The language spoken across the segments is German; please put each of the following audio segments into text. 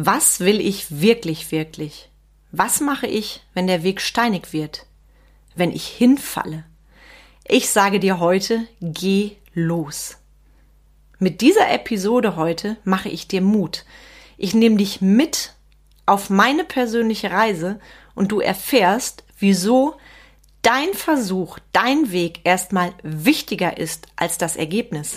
Was will ich wirklich, wirklich? Was mache ich, wenn der Weg steinig wird? Wenn ich hinfalle? Ich sage dir heute, geh los. Mit dieser Episode heute mache ich dir Mut. Ich nehme dich mit auf meine persönliche Reise und du erfährst, wieso dein Versuch, dein Weg erstmal wichtiger ist als das Ergebnis.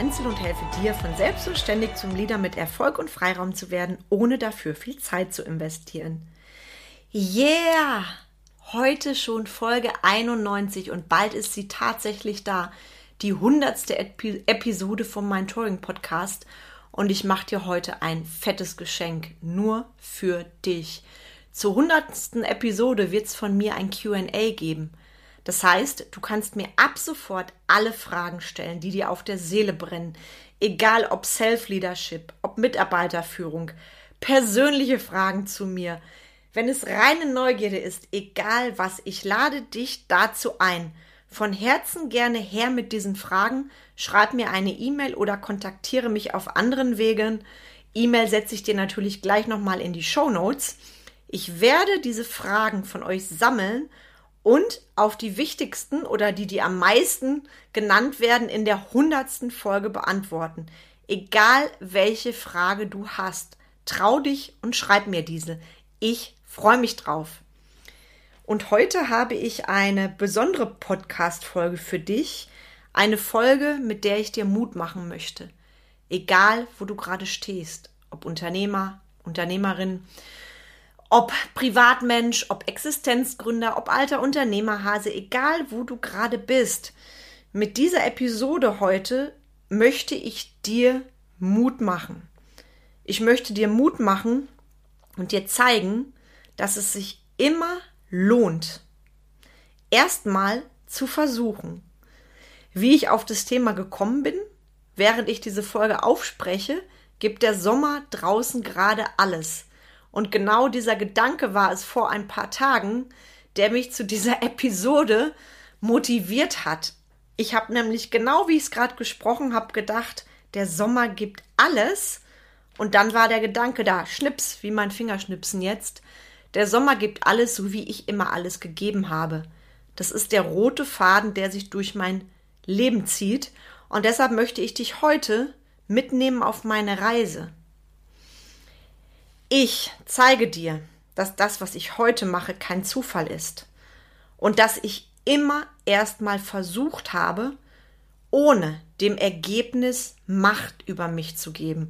Breuer-Menzel und helfe dir, von selbstständig zum Leader mit Erfolg und Freiraum zu werden, ohne dafür viel Zeit zu investieren. Yeah! Heute schon Folge 91 und bald ist sie tatsächlich da. Die hundertste Epi Episode vom Mind Touring Podcast und ich mache dir heute ein fettes Geschenk nur für dich. Zur hundertsten Episode wird es von mir ein Q&A geben. Das heißt, du kannst mir ab sofort alle Fragen stellen, die dir auf der Seele brennen. Egal ob Self-Leadership, ob Mitarbeiterführung, persönliche Fragen zu mir. Wenn es reine Neugierde ist, egal was, ich lade dich dazu ein. Von Herzen gerne her mit diesen Fragen. Schreib mir eine E-Mail oder kontaktiere mich auf anderen Wegen. E-Mail setze ich dir natürlich gleich nochmal in die Show Notes. Ich werde diese Fragen von euch sammeln und auf die wichtigsten oder die, die am meisten genannt werden, in der hundertsten Folge beantworten. Egal welche Frage du hast, trau dich und schreib mir diese. Ich freue mich drauf. Und heute habe ich eine besondere Podcast-Folge für dich. Eine Folge, mit der ich dir Mut machen möchte. Egal, wo du gerade stehst. Ob Unternehmer, Unternehmerin, ob Privatmensch, ob Existenzgründer, ob alter Unternehmerhase, egal wo du gerade bist. Mit dieser Episode heute möchte ich dir Mut machen. Ich möchte dir Mut machen und dir zeigen, dass es sich immer lohnt, erstmal zu versuchen. Wie ich auf das Thema gekommen bin, während ich diese Folge aufspreche, gibt der Sommer draußen gerade alles. Und genau dieser Gedanke war es vor ein paar Tagen, der mich zu dieser Episode motiviert hat. Ich habe nämlich genau wie ich es gerade gesprochen habe, gedacht, der Sommer gibt alles. Und dann war der Gedanke da, Schnips, wie mein Fingerschnipsen jetzt. Der Sommer gibt alles, so wie ich immer alles gegeben habe. Das ist der rote Faden, der sich durch mein Leben zieht. Und deshalb möchte ich dich heute mitnehmen auf meine Reise. Ich zeige dir, dass das, was ich heute mache, kein Zufall ist und dass ich immer erstmal versucht habe, ohne dem Ergebnis Macht über mich zu geben.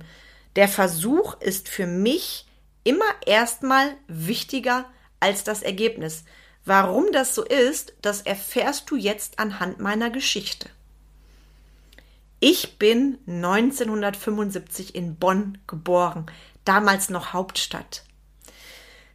Der Versuch ist für mich immer erstmal wichtiger als das Ergebnis. Warum das so ist, das erfährst du jetzt anhand meiner Geschichte. Ich bin 1975 in Bonn geboren damals noch Hauptstadt.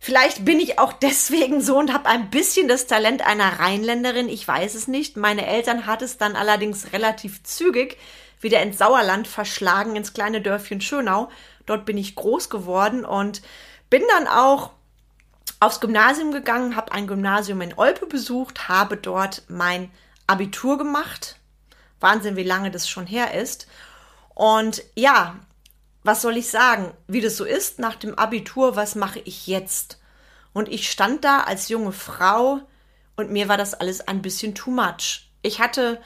Vielleicht bin ich auch deswegen so und habe ein bisschen das Talent einer Rheinländerin, ich weiß es nicht. Meine Eltern hat es dann allerdings relativ zügig wieder ins Sauerland verschlagen, ins kleine Dörfchen Schönau. Dort bin ich groß geworden und bin dann auch aufs Gymnasium gegangen, habe ein Gymnasium in Olpe besucht, habe dort mein Abitur gemacht. Wahnsinn, wie lange das schon her ist. Und ja, was soll ich sagen, wie das so ist nach dem Abitur, was mache ich jetzt? Und ich stand da als junge Frau und mir war das alles ein bisschen too much. Ich hatte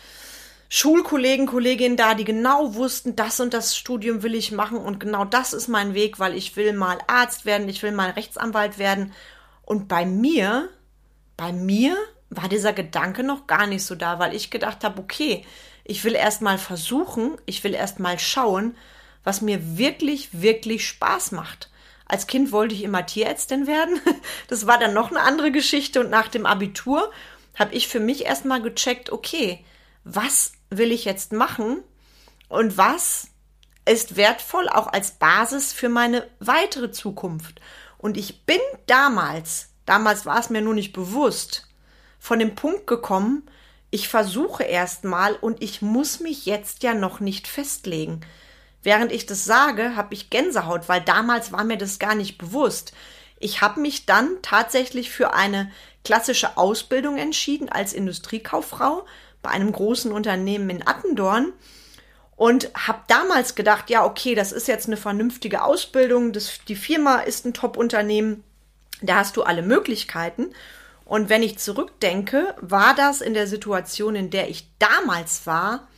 Schulkollegen, Kolleginnen da, die genau wussten, das und das Studium will ich machen und genau das ist mein Weg, weil ich will mal Arzt werden, ich will mal Rechtsanwalt werden. Und bei mir, bei mir war dieser Gedanke noch gar nicht so da, weil ich gedacht habe, okay, ich will erst mal versuchen, ich will erst mal schauen, was mir wirklich, wirklich Spaß macht. Als Kind wollte ich immer Tierärztin werden. Das war dann noch eine andere Geschichte. Und nach dem Abitur habe ich für mich erstmal gecheckt, okay, was will ich jetzt machen und was ist wertvoll auch als Basis für meine weitere Zukunft. Und ich bin damals, damals war es mir nur nicht bewusst, von dem Punkt gekommen, ich versuche erstmal und ich muss mich jetzt ja noch nicht festlegen. Während ich das sage, habe ich Gänsehaut, weil damals war mir das gar nicht bewusst. Ich habe mich dann tatsächlich für eine klassische Ausbildung entschieden als Industriekauffrau bei einem großen Unternehmen in Attendorn und habe damals gedacht, ja, okay, das ist jetzt eine vernünftige Ausbildung, das, die Firma ist ein Top-Unternehmen, da hast du alle Möglichkeiten. Und wenn ich zurückdenke, war das in der Situation, in der ich damals war,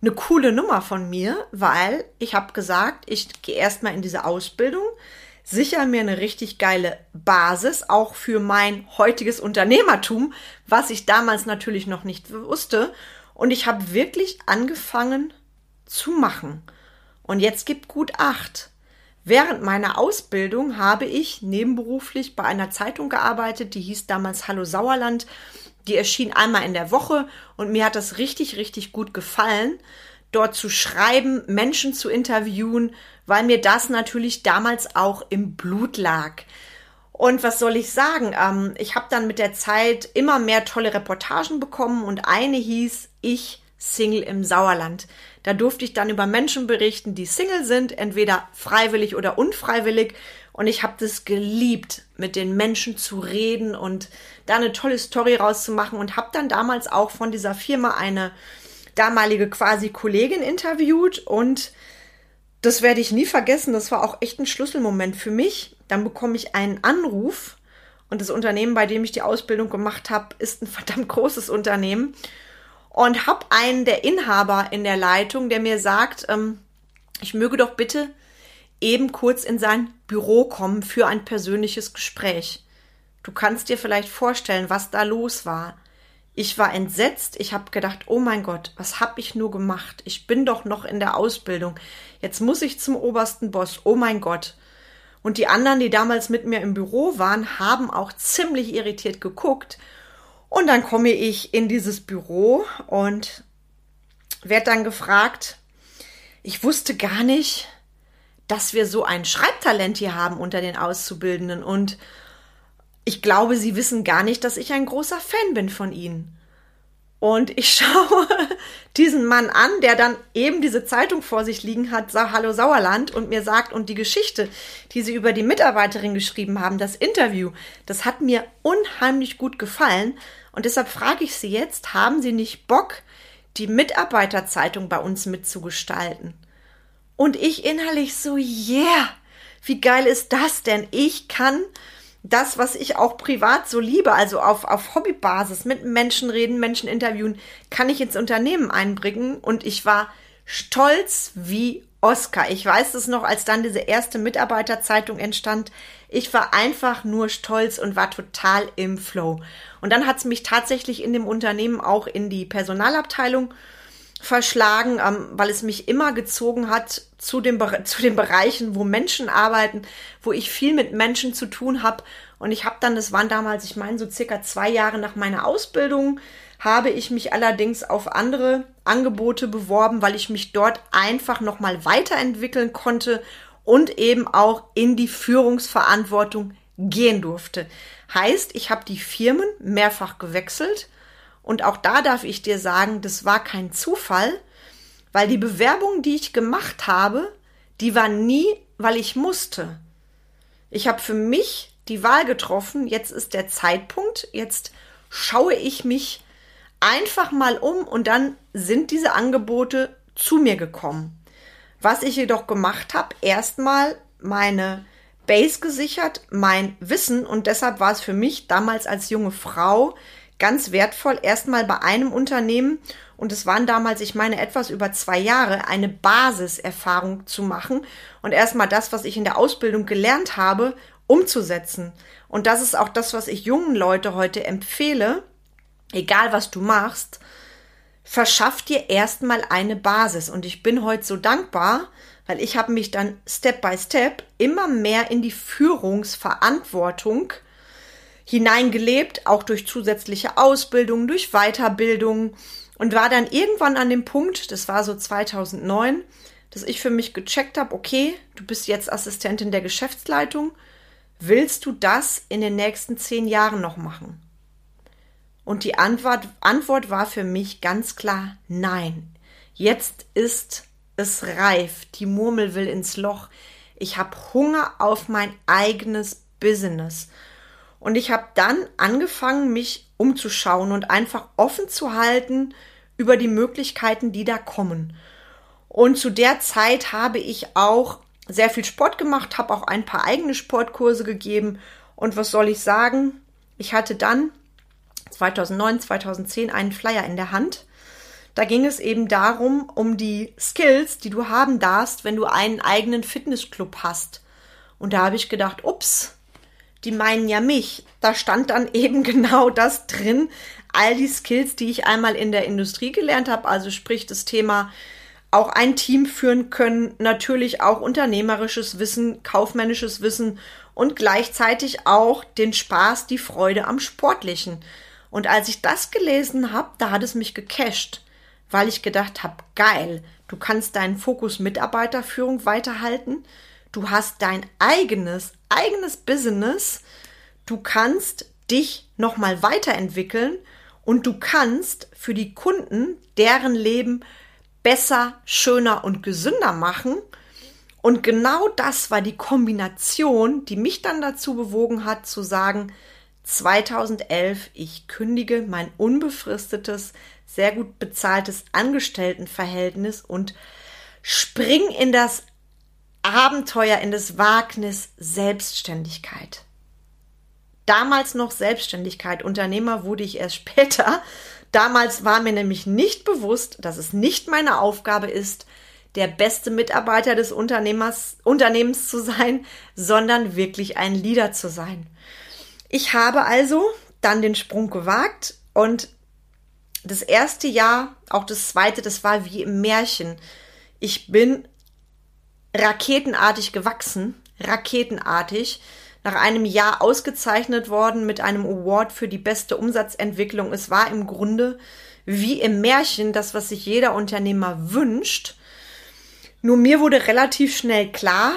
eine coole Nummer von mir, weil ich habe gesagt, ich gehe erstmal in diese Ausbildung, sicher mir eine richtig geile Basis, auch für mein heutiges Unternehmertum, was ich damals natürlich noch nicht wusste. Und ich habe wirklich angefangen zu machen. Und jetzt gibt gut acht. Während meiner Ausbildung habe ich nebenberuflich bei einer Zeitung gearbeitet, die hieß damals Hallo Sauerland. Die erschien einmal in der Woche und mir hat das richtig, richtig gut gefallen, dort zu schreiben, Menschen zu interviewen, weil mir das natürlich damals auch im Blut lag. Und was soll ich sagen? Ähm, ich habe dann mit der Zeit immer mehr tolle Reportagen bekommen und eine hieß Ich Single im Sauerland. Da durfte ich dann über Menschen berichten, die Single sind, entweder freiwillig oder unfreiwillig. Und ich habe das geliebt, mit den Menschen zu reden und da eine tolle Story rauszumachen und habe dann damals auch von dieser Firma eine damalige quasi Kollegin interviewt und das werde ich nie vergessen. Das war auch echt ein Schlüsselmoment für mich. Dann bekomme ich einen Anruf und das Unternehmen, bei dem ich die Ausbildung gemacht habe, ist ein verdammt großes Unternehmen und habe einen der Inhaber in der Leitung, der mir sagt, ähm, ich möge doch bitte eben kurz in sein Büro kommen für ein persönliches Gespräch. Du kannst dir vielleicht vorstellen, was da los war. Ich war entsetzt, ich habe gedacht, oh mein Gott, was habe ich nur gemacht? Ich bin doch noch in der Ausbildung. Jetzt muss ich zum obersten Boss. Oh mein Gott. Und die anderen, die damals mit mir im Büro waren, haben auch ziemlich irritiert geguckt und dann komme ich in dieses Büro und werde dann gefragt, ich wusste gar nicht, dass wir so ein Schreibtalent hier haben unter den Auszubildenden und ich glaube, sie wissen gar nicht, dass ich ein großer Fan bin von ihnen. Und ich schaue diesen Mann an, der dann eben diese Zeitung vor sich liegen hat, Hallo Sauerland, und mir sagt, und die Geschichte, die sie über die Mitarbeiterin geschrieben haben, das Interview, das hat mir unheimlich gut gefallen. Und deshalb frage ich Sie jetzt, haben Sie nicht Bock, die Mitarbeiterzeitung bei uns mitzugestalten? Und ich innerlich so, yeah, wie geil ist das denn? Ich kann das, was ich auch privat so liebe, also auf, auf Hobbybasis mit Menschen reden, Menschen interviewen, kann ich ins Unternehmen einbringen. Und ich war stolz wie Oscar. Ich weiß es noch, als dann diese erste Mitarbeiterzeitung entstand. Ich war einfach nur stolz und war total im Flow. Und dann hat es mich tatsächlich in dem Unternehmen auch in die Personalabteilung verschlagen, ähm, weil es mich immer gezogen hat zu, dem, zu den Bereichen, wo Menschen arbeiten, wo ich viel mit Menschen zu tun habe. Und ich habe dann, das waren damals, ich meine, so circa zwei Jahre nach meiner Ausbildung, habe ich mich allerdings auf andere Angebote beworben, weil ich mich dort einfach nochmal weiterentwickeln konnte und eben auch in die Führungsverantwortung gehen durfte. Heißt, ich habe die Firmen mehrfach gewechselt und auch da darf ich dir sagen, das war kein Zufall, weil die Bewerbung, die ich gemacht habe, die war nie, weil ich musste. Ich habe für mich die Wahl getroffen, jetzt ist der Zeitpunkt, jetzt schaue ich mich einfach mal um und dann sind diese Angebote zu mir gekommen. Was ich jedoch gemacht habe, erstmal meine Base gesichert, mein Wissen und deshalb war es für mich damals als junge Frau ganz wertvoll, erstmal bei einem Unternehmen und es waren damals, ich meine, etwas über zwei Jahre, eine Basiserfahrung zu machen und erstmal das, was ich in der Ausbildung gelernt habe, umzusetzen. Und das ist auch das, was ich jungen Leute heute empfehle, egal was du machst, verschaff dir erstmal eine Basis. Und ich bin heute so dankbar, weil ich habe mich dann Step by Step immer mehr in die Führungsverantwortung hineingelebt, auch durch zusätzliche Ausbildung, durch Weiterbildung und war dann irgendwann an dem Punkt, das war so 2009, dass ich für mich gecheckt habe, okay, du bist jetzt Assistentin der Geschäftsleitung, willst du das in den nächsten zehn Jahren noch machen? Und die Antwort, Antwort war für mich ganz klar nein. Jetzt ist es reif. Die Murmel will ins Loch. Ich habe Hunger auf mein eigenes Business. Und ich habe dann angefangen, mich umzuschauen und einfach offen zu halten über die Möglichkeiten, die da kommen. Und zu der Zeit habe ich auch sehr viel Sport gemacht, habe auch ein paar eigene Sportkurse gegeben. Und was soll ich sagen? Ich hatte dann 2009, 2010 einen Flyer in der Hand. Da ging es eben darum, um die Skills, die du haben darfst, wenn du einen eigenen Fitnessclub hast. Und da habe ich gedacht, ups, die meinen ja mich. Da stand dann eben genau das drin, all die Skills, die ich einmal in der Industrie gelernt habe, also sprich das Thema auch ein Team führen können, natürlich auch unternehmerisches Wissen, kaufmännisches Wissen und gleichzeitig auch den Spaß, die Freude am Sportlichen. Und als ich das gelesen habe, da hat es mich gecasht, weil ich gedacht habe, geil, du kannst deinen Fokus Mitarbeiterführung weiterhalten, du hast dein eigenes, eigenes Business, du kannst dich nochmal weiterentwickeln und du kannst für die Kunden deren Leben besser, schöner und gesünder machen. Und genau das war die Kombination, die mich dann dazu bewogen hat zu sagen, 2011, ich kündige mein unbefristetes, sehr gut bezahltes Angestelltenverhältnis und spring in das Abenteuer, in das Wagnis Selbstständigkeit. Damals noch Selbstständigkeit, Unternehmer wurde ich erst später, Damals war mir nämlich nicht bewusst, dass es nicht meine Aufgabe ist, der beste Mitarbeiter des Unternehmers, Unternehmens zu sein, sondern wirklich ein Leader zu sein. Ich habe also dann den Sprung gewagt und das erste Jahr, auch das zweite, das war wie im Märchen. Ich bin raketenartig gewachsen, raketenartig nach einem Jahr ausgezeichnet worden mit einem Award für die beste Umsatzentwicklung. Es war im Grunde wie im Märchen das, was sich jeder Unternehmer wünscht. Nur mir wurde relativ schnell klar,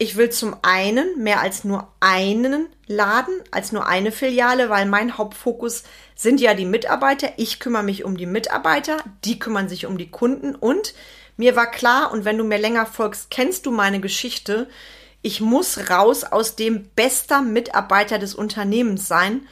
ich will zum einen mehr als nur einen Laden, als nur eine Filiale, weil mein Hauptfokus sind ja die Mitarbeiter. Ich kümmere mich um die Mitarbeiter, die kümmern sich um die Kunden und mir war klar, und wenn du mir länger folgst, kennst du meine Geschichte, ich muss raus aus dem bester Mitarbeiter des Unternehmens sein.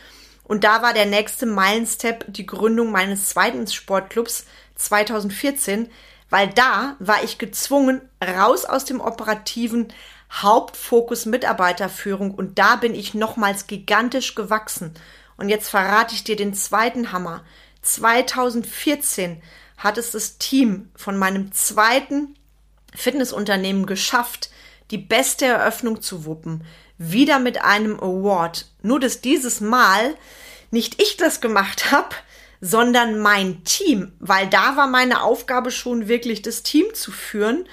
Und da war der nächste Meilenstep die Gründung meines zweiten Sportclubs 2014, weil da war ich gezwungen, raus aus dem operativen Hauptfokus Mitarbeiterführung und da bin ich nochmals gigantisch gewachsen. Und jetzt verrate ich dir den zweiten Hammer. 2014 hat es das Team von meinem zweiten Fitnessunternehmen geschafft, die beste Eröffnung zu wuppen. Wieder mit einem Award. Nur dass dieses Mal nicht ich das gemacht habe, sondern mein Team, weil da war meine Aufgabe schon wirklich das Team zu führen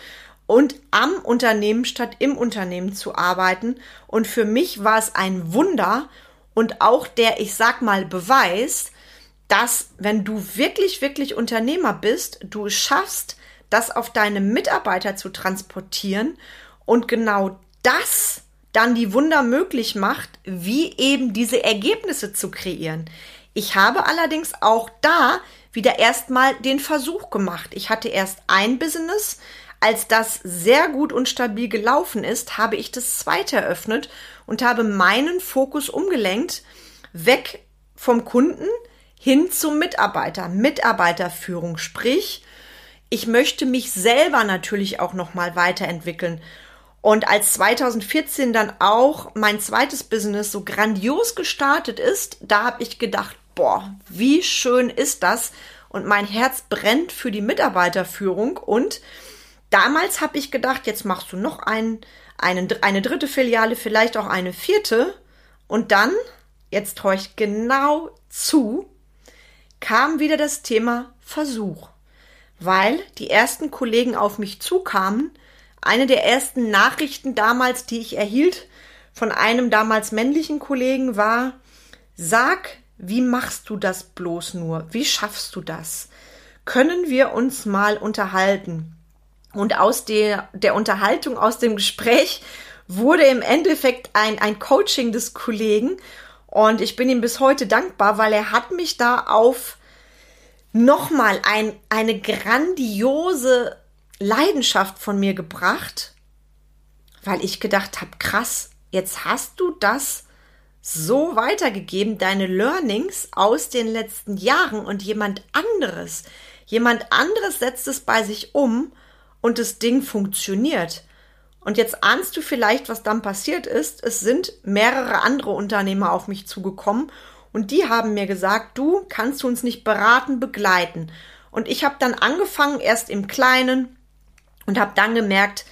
und am Unternehmen statt im Unternehmen zu arbeiten. Und für mich war es ein Wunder und auch der, ich sag mal, Beweis, dass wenn du wirklich, wirklich Unternehmer bist, du schaffst, das auf deine Mitarbeiter zu transportieren und genau das dann die Wunder möglich macht, wie eben diese Ergebnisse zu kreieren. Ich habe allerdings auch da wieder erstmal den Versuch gemacht. Ich hatte erst ein Business. Als das sehr gut und stabil gelaufen ist, habe ich das zweite eröffnet und habe meinen Fokus umgelenkt, weg vom Kunden hin zum Mitarbeiter, Mitarbeiterführung. Sprich, ich möchte mich selber natürlich auch nochmal weiterentwickeln und als 2014 dann auch mein zweites Business so grandios gestartet ist, da habe ich gedacht, boah, wie schön ist das? Und mein Herz brennt für die Mitarbeiterführung. Und damals habe ich gedacht, jetzt machst du noch ein, einen, eine dritte Filiale, vielleicht auch eine vierte. Und dann, jetzt horch genau zu, kam wieder das Thema Versuch. Weil die ersten Kollegen auf mich zukamen, eine der ersten Nachrichten damals, die ich erhielt von einem damals männlichen Kollegen war, sag, wie machst du das bloß nur? Wie schaffst du das? Können wir uns mal unterhalten? Und aus der, der Unterhaltung, aus dem Gespräch wurde im Endeffekt ein, ein Coaching des Kollegen und ich bin ihm bis heute dankbar, weil er hat mich da auf nochmal ein, eine grandiose Leidenschaft von mir gebracht, weil ich gedacht habe, krass, jetzt hast du das so weitergegeben, deine Learnings aus den letzten Jahren und jemand anderes, jemand anderes setzt es bei sich um und das Ding funktioniert. Und jetzt ahnst du vielleicht, was dann passiert ist. Es sind mehrere andere Unternehmer auf mich zugekommen und die haben mir gesagt, du kannst uns nicht beraten, begleiten. Und ich habe dann angefangen, erst im Kleinen und habe dann gemerkt,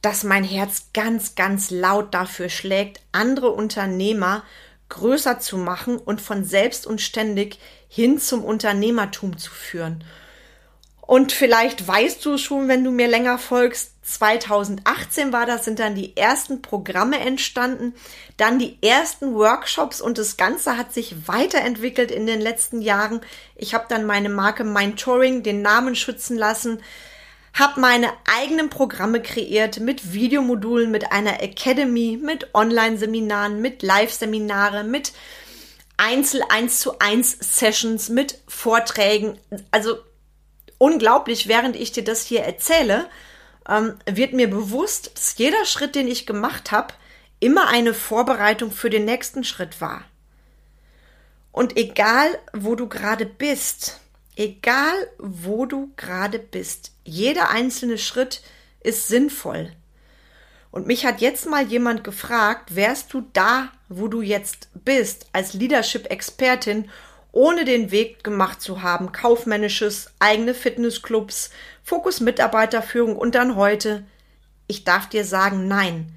dass mein Herz ganz, ganz laut dafür schlägt, andere Unternehmer größer zu machen und von selbst und ständig hin zum Unternehmertum zu führen. Und vielleicht weißt du schon, wenn du mir länger folgst, 2018 war das, sind dann die ersten Programme entstanden, dann die ersten Workshops und das Ganze hat sich weiterentwickelt in den letzten Jahren. Ich habe dann meine Marke Mentoring den Namen schützen lassen, habe meine eigenen Programme kreiert mit Videomodulen, mit einer Academy, mit Online-Seminaren, mit Live-Seminare, mit Einzel 1 zu 1 Sessions, mit Vorträgen. Also unglaublich, während ich dir das hier erzähle, ähm, wird mir bewusst, dass jeder Schritt, den ich gemacht habe, immer eine Vorbereitung für den nächsten Schritt war. Und egal, wo du gerade bist, egal, wo du gerade bist, jeder einzelne Schritt ist sinnvoll. Und mich hat jetzt mal jemand gefragt, wärst du da, wo du jetzt bist, als Leadership-Expertin, ohne den Weg gemacht zu haben, kaufmännisches, eigene Fitnessclubs, Fokus Mitarbeiterführung und dann heute? Ich darf dir sagen, nein.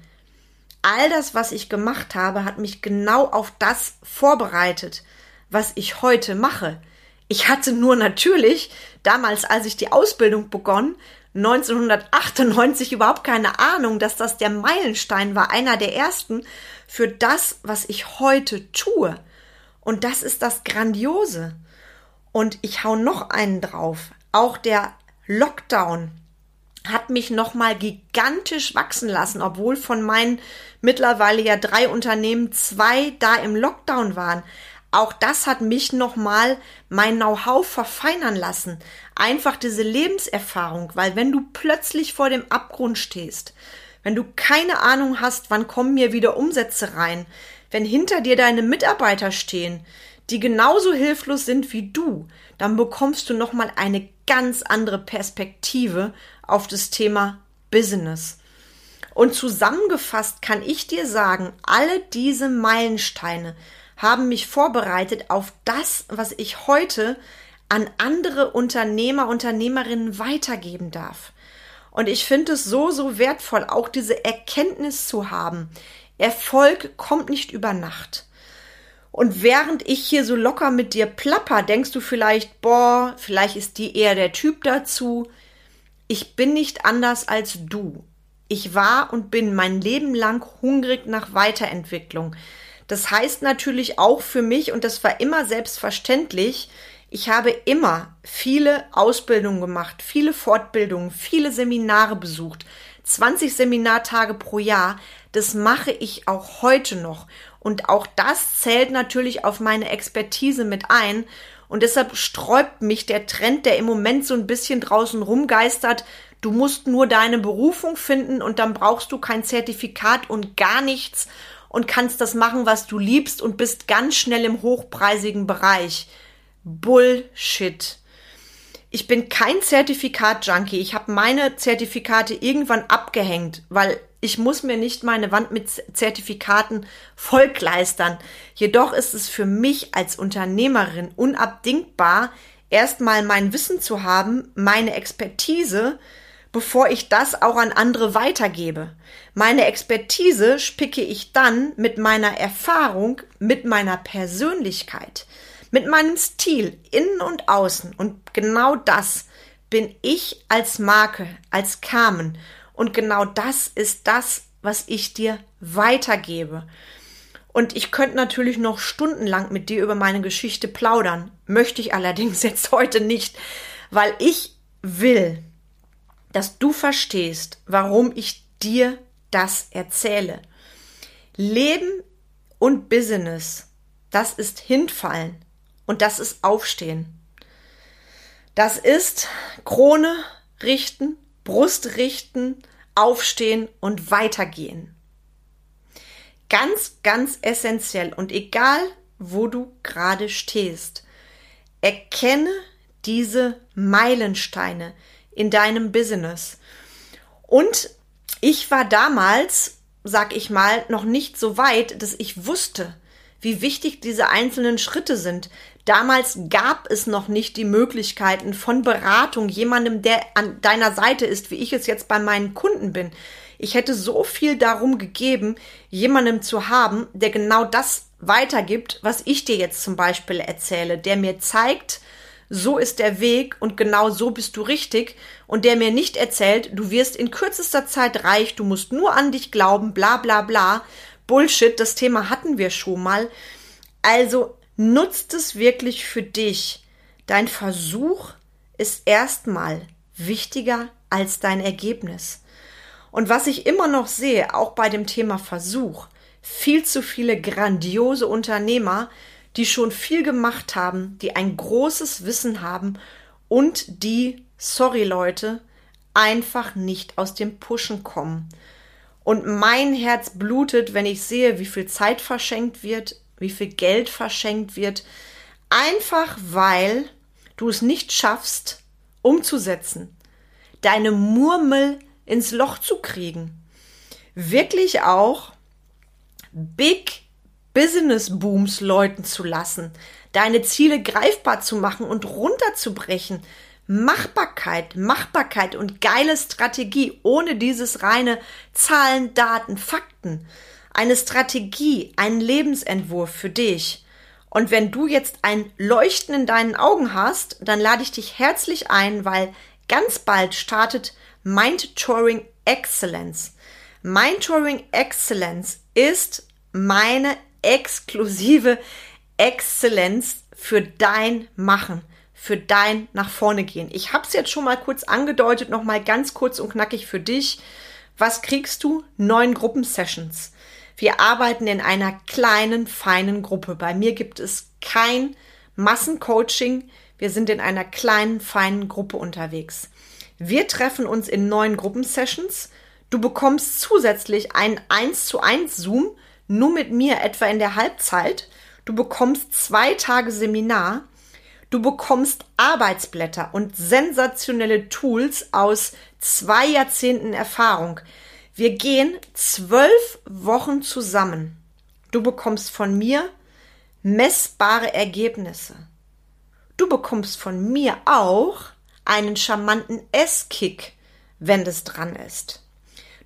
All das, was ich gemacht habe, hat mich genau auf das vorbereitet, was ich heute mache. Ich hatte nur natürlich damals, als ich die Ausbildung begonnen, 1998 überhaupt keine Ahnung, dass das der Meilenstein war, einer der ersten für das, was ich heute tue. Und das ist das Grandiose. Und ich hau noch einen drauf. Auch der Lockdown hat mich nochmal gigantisch wachsen lassen, obwohl von meinen mittlerweile ja drei Unternehmen zwei da im Lockdown waren. Auch das hat mich nochmal mein Know-how verfeinern lassen. Einfach diese Lebenserfahrung, weil wenn du plötzlich vor dem Abgrund stehst, wenn du keine Ahnung hast, wann kommen mir wieder Umsätze rein, wenn hinter dir deine Mitarbeiter stehen, die genauso hilflos sind wie du, dann bekommst du nochmal eine ganz andere Perspektive auf das Thema Business. Und zusammengefasst kann ich dir sagen, alle diese Meilensteine haben mich vorbereitet auf das, was ich heute an andere Unternehmer, Unternehmerinnen weitergeben darf. Und ich finde es so, so wertvoll, auch diese Erkenntnis zu haben. Erfolg kommt nicht über Nacht. Und während ich hier so locker mit dir plapper, denkst du vielleicht, boah, vielleicht ist die eher der Typ dazu. Ich bin nicht anders als du. Ich war und bin mein Leben lang hungrig nach Weiterentwicklung. Das heißt natürlich auch für mich, und das war immer selbstverständlich, ich habe immer viele Ausbildungen gemacht, viele Fortbildungen, viele Seminare besucht, 20 Seminartage pro Jahr. Das mache ich auch heute noch. Und auch das zählt natürlich auf meine Expertise mit ein. Und deshalb sträubt mich der Trend, der im Moment so ein bisschen draußen rumgeistert. Du musst nur deine Berufung finden und dann brauchst du kein Zertifikat und gar nichts und kannst das machen, was du liebst und bist ganz schnell im hochpreisigen Bereich. Bullshit. Ich bin kein Zertifikat-Junkie. Ich habe meine Zertifikate irgendwann abgehängt, weil ich muss mir nicht meine Wand mit Zertifikaten vollkleistern. Jedoch ist es für mich als Unternehmerin unabdingbar, erstmal mein Wissen zu haben, meine Expertise, bevor ich das auch an andere weitergebe. Meine Expertise spicke ich dann mit meiner Erfahrung, mit meiner Persönlichkeit, mit meinem Stil innen und außen. Und genau das bin ich als Marke, als Carmen. Und genau das ist das, was ich dir weitergebe. Und ich könnte natürlich noch stundenlang mit dir über meine Geschichte plaudern, möchte ich allerdings jetzt heute nicht, weil ich will, dass du verstehst, warum ich dir das erzähle. Leben und Business, das ist hinfallen und das ist aufstehen. Das ist Krone richten, Brust richten, aufstehen und weitergehen. Ganz, ganz essentiell und egal, wo du gerade stehst, erkenne diese Meilensteine in deinem Business. Und ich war damals, sag ich mal, noch nicht so weit, dass ich wusste, wie wichtig diese einzelnen Schritte sind. Damals gab es noch nicht die Möglichkeiten von Beratung, jemandem, der an deiner Seite ist, wie ich es jetzt bei meinen Kunden bin. Ich hätte so viel darum gegeben, jemandem zu haben, der genau das weitergibt, was ich dir jetzt zum Beispiel erzähle, der mir zeigt, so ist der Weg und genau so bist du richtig und der mir nicht erzählt, du wirst in kürzester Zeit reich, du musst nur an dich glauben, bla bla bla. Bullshit, das Thema hatten wir schon mal. Also nutzt es wirklich für dich. Dein Versuch ist erstmal wichtiger als dein Ergebnis. Und was ich immer noch sehe, auch bei dem Thema Versuch, viel zu viele grandiose Unternehmer, die schon viel gemacht haben, die ein großes Wissen haben und die, sorry Leute, einfach nicht aus dem Pushen kommen. Und mein Herz blutet, wenn ich sehe, wie viel Zeit verschenkt wird, wie viel Geld verschenkt wird, einfach weil du es nicht schaffst, umzusetzen, deine Murmel ins Loch zu kriegen. Wirklich auch Big Business Booms läuten zu lassen, deine Ziele greifbar zu machen und runterzubrechen. Machbarkeit, Machbarkeit und geile Strategie ohne dieses reine Zahlen, Daten, Fakten. Eine Strategie, ein Lebensentwurf für dich. Und wenn du jetzt ein Leuchten in deinen Augen hast, dann lade ich dich herzlich ein, weil ganz bald startet Mind Touring Excellence. Mind Touring Excellence ist meine exklusive Exzellenz für dein Machen, für dein nach vorne gehen. Ich habe es jetzt schon mal kurz angedeutet, noch mal ganz kurz und knackig für dich. Was kriegst du? Neun Gruppensessions. Wir arbeiten in einer kleinen, feinen Gruppe. Bei mir gibt es kein Massencoaching. Wir sind in einer kleinen, feinen Gruppe unterwegs. Wir treffen uns in neun Gruppensessions. Du bekommst zusätzlich einen 1 zu 1 Zoom nur mit mir etwa in der Halbzeit. Du bekommst zwei Tage Seminar. Du bekommst Arbeitsblätter und sensationelle Tools aus zwei Jahrzehnten Erfahrung. Wir gehen zwölf Wochen zusammen. Du bekommst von mir messbare Ergebnisse. Du bekommst von mir auch einen charmanten S-Kick, wenn das dran ist.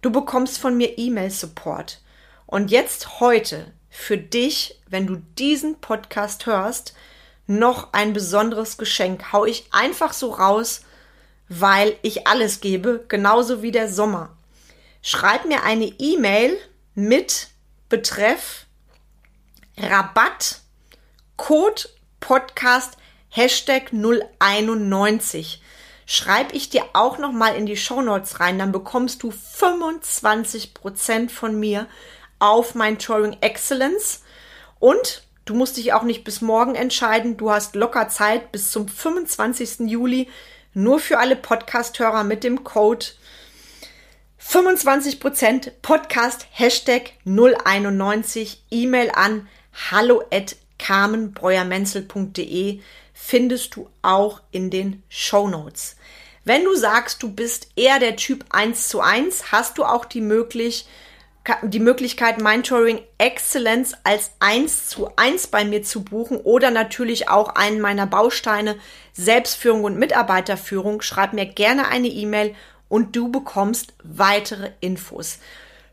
Du bekommst von mir E-Mail-Support. Und jetzt heute für dich, wenn du diesen Podcast hörst, noch ein besonderes Geschenk. Hau ich einfach so raus, weil ich alles gebe, genauso wie der Sommer. Schreib mir eine E-Mail mit Betreff Rabatt Code Podcast Hashtag 091 schreibe ich dir auch noch mal in die Show Notes rein, dann bekommst du 25% von mir auf mein Touring Excellence. Und du musst dich auch nicht bis morgen entscheiden. Du hast locker Zeit bis zum 25. Juli. Nur für alle Podcast-Hörer mit dem Code 25% Podcast Hashtag 091 E-Mail an hallo at carmenbreuermenzel.de findest du auch in den Show Notes. Wenn du sagst, du bist eher der Typ 1 zu 1, hast du auch die Möglichkeit, die Möglichkeit, Mindtouring Excellence als eins zu eins bei mir zu buchen oder natürlich auch einen meiner Bausteine Selbstführung und Mitarbeiterführung. Schreib mir gerne eine E-Mail und du bekommst weitere Infos.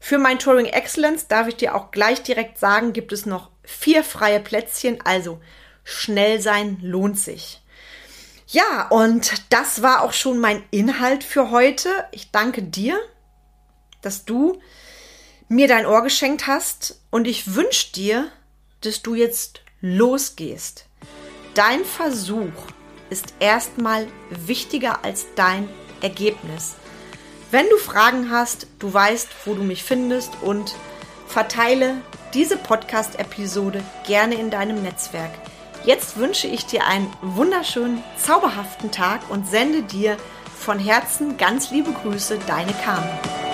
Für Mindtouring Excellence darf ich dir auch gleich direkt sagen, gibt es noch vier freie Plätzchen, also schnell sein lohnt sich. Ja, und das war auch schon mein Inhalt für heute. Ich danke dir, dass du mir dein Ohr geschenkt hast und ich wünsche dir, dass du jetzt losgehst. Dein Versuch ist erstmal wichtiger als dein Ergebnis. Wenn du Fragen hast, du weißt, wo du mich findest und verteile diese Podcast-Episode gerne in deinem Netzwerk. Jetzt wünsche ich dir einen wunderschönen, zauberhaften Tag und sende dir von Herzen ganz liebe Grüße, deine Carmen.